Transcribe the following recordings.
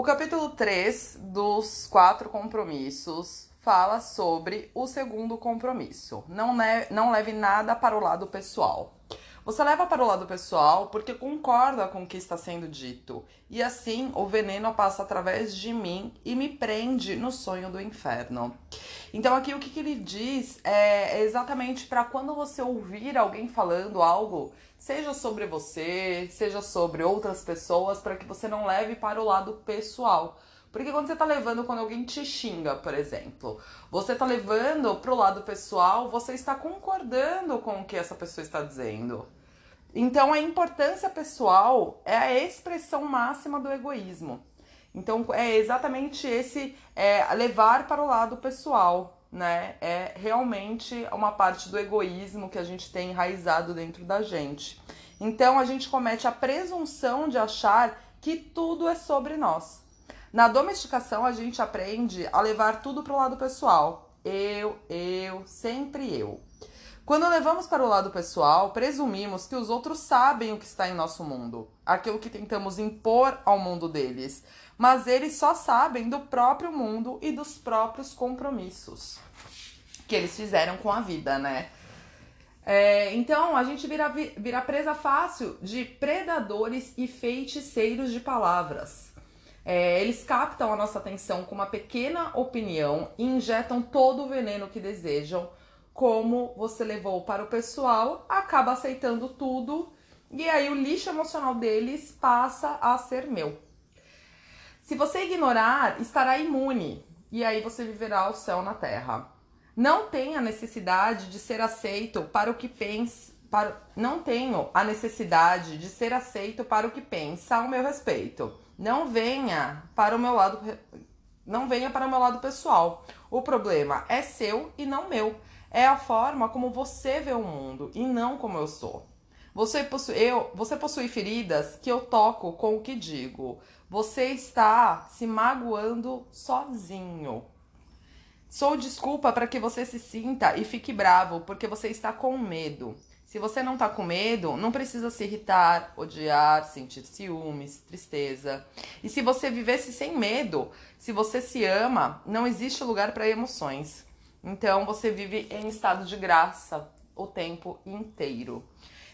O capítulo 3 dos quatro compromissos fala sobre o segundo compromisso. Não, ne não leve nada para o lado pessoal. Você leva para o lado pessoal porque concorda com o que está sendo dito, e assim o veneno passa através de mim e me prende no sonho do inferno. Então, aqui o que, que ele diz é, exatamente para quando você ouvir alguém falando algo, seja sobre você, seja sobre outras pessoas, para que você não leve para o lado pessoal. Porque quando você tá levando, quando alguém te xinga, por exemplo, você tá levando pro lado pessoal, você está concordando com o que essa pessoa está dizendo. Então a importância pessoal é a expressão máxima do egoísmo. Então é exatamente esse é, levar para o lado pessoal, né? É realmente uma parte do egoísmo que a gente tem enraizado dentro da gente. Então a gente comete a presunção de achar que tudo é sobre nós. Na domesticação, a gente aprende a levar tudo para o lado pessoal. Eu, eu, sempre eu. Quando levamos para o lado pessoal, presumimos que os outros sabem o que está em nosso mundo, aquilo que tentamos impor ao mundo deles, mas eles só sabem do próprio mundo e dos próprios compromissos que eles fizeram com a vida, né? É, então a gente vira, vira presa fácil de predadores e feiticeiros de palavras. É, eles captam a nossa atenção com uma pequena opinião e injetam todo o veneno que desejam. Como você levou para o pessoal, acaba aceitando tudo e aí o lixo emocional deles passa a ser meu. Se você ignorar, estará imune e aí você viverá o céu na terra. Não tem a necessidade de ser aceito para o que pensa. Para... Não tenho a necessidade de ser aceito para o que pensa ao meu respeito. Não venha para o meu lado não venha para o meu lado pessoal. O problema é seu e não meu. É a forma como você vê o mundo e não como eu sou. Você possui, eu, você possui feridas que eu toco com o que digo. Você está se magoando sozinho. Sou desculpa para que você se sinta e fique bravo porque você está com medo. Se você não tá com medo, não precisa se irritar, odiar, sentir ciúmes, tristeza. E se você vivesse sem medo, se você se ama, não existe lugar para emoções. Então você vive em estado de graça o tempo inteiro.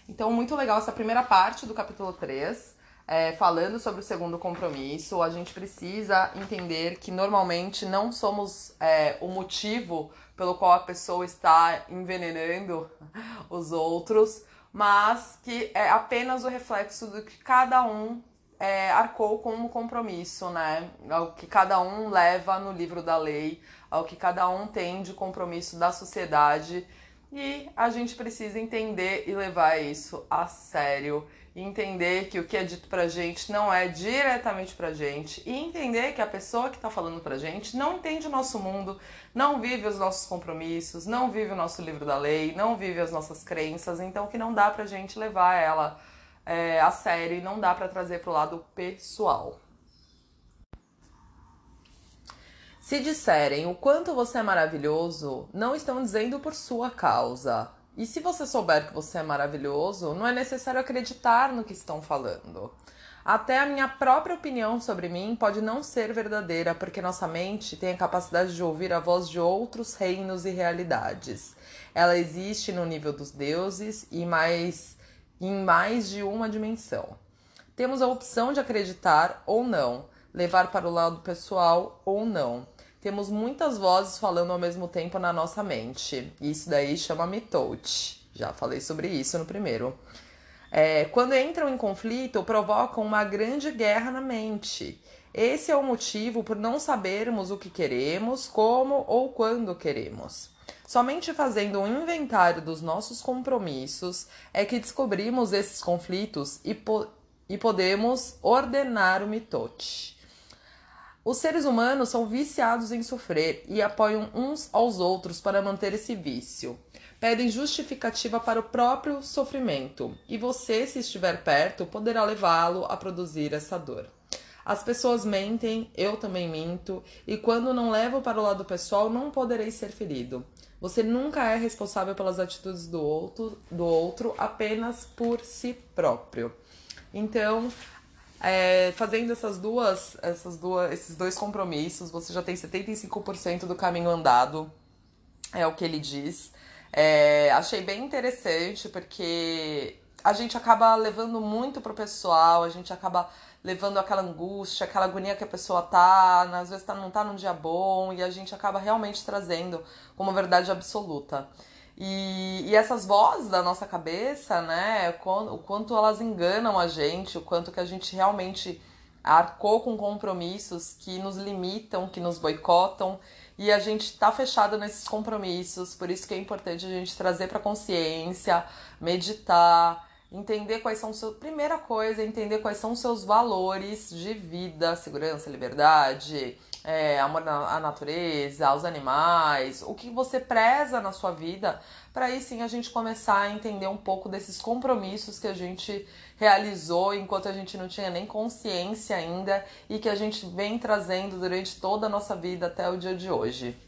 Então, muito legal essa primeira parte do capítulo 3 é, falando sobre o segundo compromisso, a gente precisa entender que normalmente não somos é, o motivo pelo qual a pessoa está envenenando os outros, mas que é apenas o reflexo do que cada um é, arcou como compromisso, né? Ao que cada um leva no livro da lei, ao que cada um tem de compromisso da sociedade. E a gente precisa entender e levar isso a sério entender que o que é dito pra gente não é diretamente pra gente e entender que a pessoa que tá falando pra gente não entende o nosso mundo, não vive os nossos compromissos, não vive o nosso livro da lei, não vive as nossas crenças, então que não dá pra gente levar ela é, a sério e não dá pra trazer pro lado pessoal. Se disserem o quanto você é maravilhoso, não estão dizendo por sua causa, e se você souber que você é maravilhoso, não é necessário acreditar no que estão falando. Até a minha própria opinião sobre mim pode não ser verdadeira, porque nossa mente tem a capacidade de ouvir a voz de outros reinos e realidades. Ela existe no nível dos deuses e mais em mais de uma dimensão. Temos a opção de acreditar ou não, levar para o lado pessoal ou não. Temos muitas vozes falando ao mesmo tempo na nossa mente. Isso daí chama mitote. Já falei sobre isso no primeiro. É, quando entram em conflito, provocam uma grande guerra na mente. Esse é o motivo por não sabermos o que queremos, como ou quando queremos. Somente fazendo um inventário dos nossos compromissos é que descobrimos esses conflitos e, po e podemos ordenar o mitote. Os seres humanos são viciados em sofrer e apoiam uns aos outros para manter esse vício. Pedem justificativa para o próprio sofrimento, e você, se estiver perto, poderá levá-lo a produzir essa dor. As pessoas mentem, eu também minto, e quando não levo para o lado pessoal, não poderei ser ferido. Você nunca é responsável pelas atitudes do outro, do outro apenas por si próprio. Então, É, fazendo essas duas, essas duas, esses dois compromissos, você já tem 75% do caminho andado, é o que ele diz. É, achei bem interessante porque a gente acaba levando muito pro pessoal, a gente acaba levando aquela angústia, aquela agonia que a pessoa tá, às vezes tá, não tá num dia bom, e a gente acaba realmente trazendo como verdade absoluta. E, e essas vozes da nossa cabeça, né, o quanto elas enganam a gente, o quanto que a gente realmente arcou com compromissos que nos limitam, que nos boicotam, e a gente tá fechado nesses compromissos, por isso que é importante a gente trazer para consciência, meditar, entender quais são seus. Primeira coisa, entender quais são os seus valores de vida, segurança, liberdade, é, amor à natureza, aos animais, o que você preza na sua vida, para aí sim a gente começar a entender um pouco desses compromissos que a gente realizou enquanto a gente não tinha nem consciência ainda e que a gente vem trazendo durante toda a nossa vida até o dia de hoje.